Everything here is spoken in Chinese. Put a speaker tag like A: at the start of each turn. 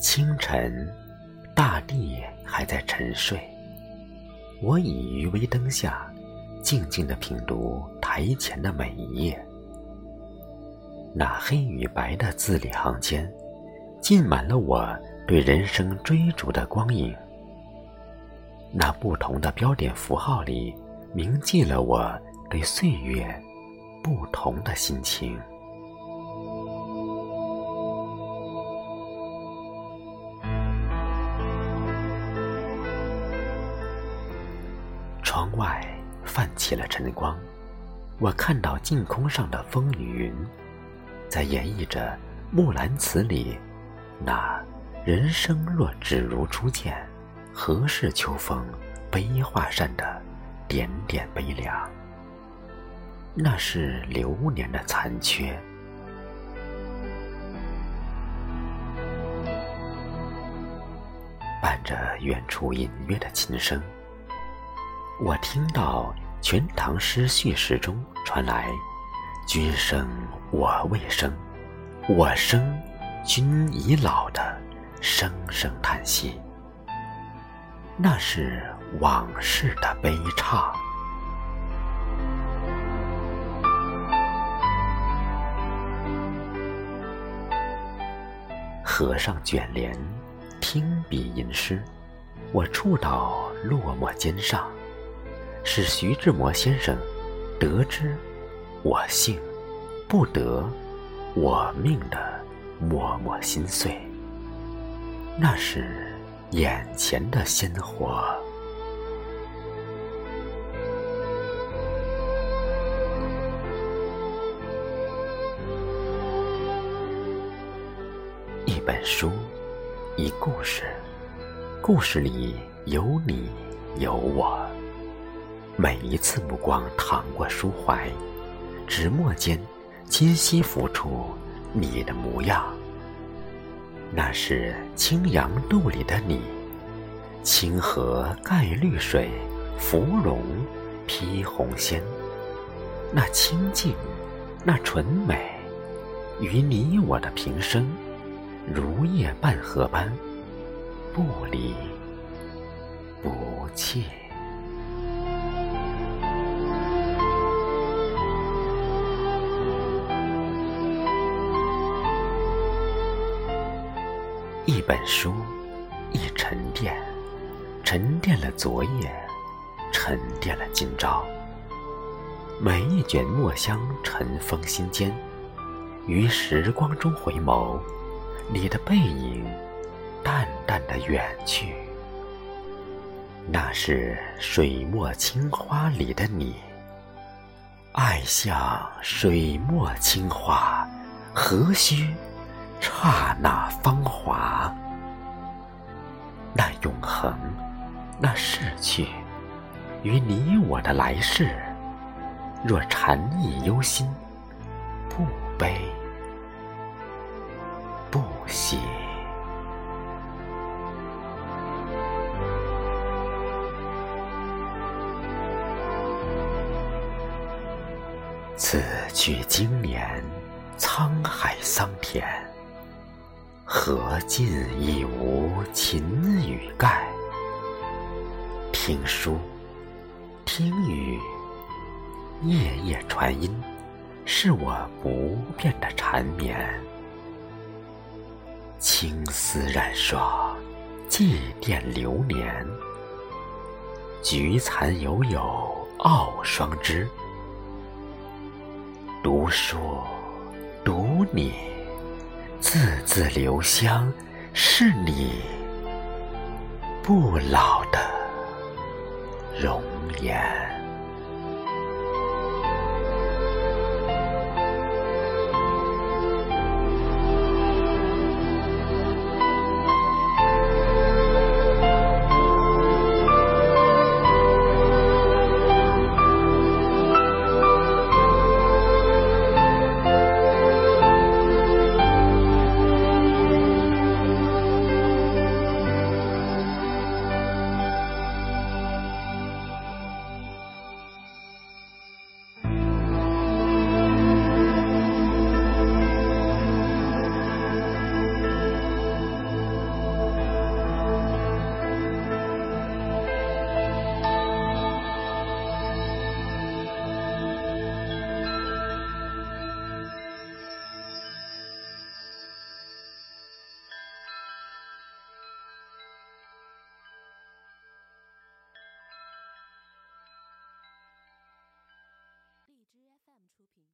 A: 清晨，大地还在沉睡，我倚于微灯下，静静地品读台前的每一页。那黑与白的字里行间，浸满了我对人生追逐的光影。那不同的标点符号里，铭记了我对岁月不同的心情。窗外泛起了晨光，我看到净空上的风与云，在演绎着《木兰辞》里那“人生若只如初见”。何事秋风悲画扇的点点悲凉？那是流年的残缺。伴着远处隐约的琴声，我听到《全唐诗》叙事中传来“君生我未生，我生君已老”的声声叹息。那是往事的悲怆。合上卷帘，听笔吟诗，我触到落寞肩上，是徐志摩先生得之我幸，不得我命的默默心碎。那是。眼前的鲜活，一本书，一故事，故事里有你有我。每一次目光淌过书怀，纸墨间清晰浮出你的模样。那是青阳渡里的你，清河盖绿水，芙蓉披红鲜。那清静，那纯美，与你我的平生，如叶半荷般，不离不弃。一本书，一沉淀，沉淀了昨夜，沉淀了今朝。每一卷墨香尘封心间，于时光中回眸，你的背影淡淡的远去。那是水墨青花里的你，爱像水墨青花，何须？刹那芳华，那永恒，那逝去，与你我的来世，若禅意忧心，不悲不喜。此去经年，沧海桑田。何尽已无琴与盖？听书，听雨，夜夜传音，是我不变的缠绵。青丝染霜，祭奠流年。菊残犹有傲霜枝。读书，读你。字字留香，是你不老的容颜。
B: 出品。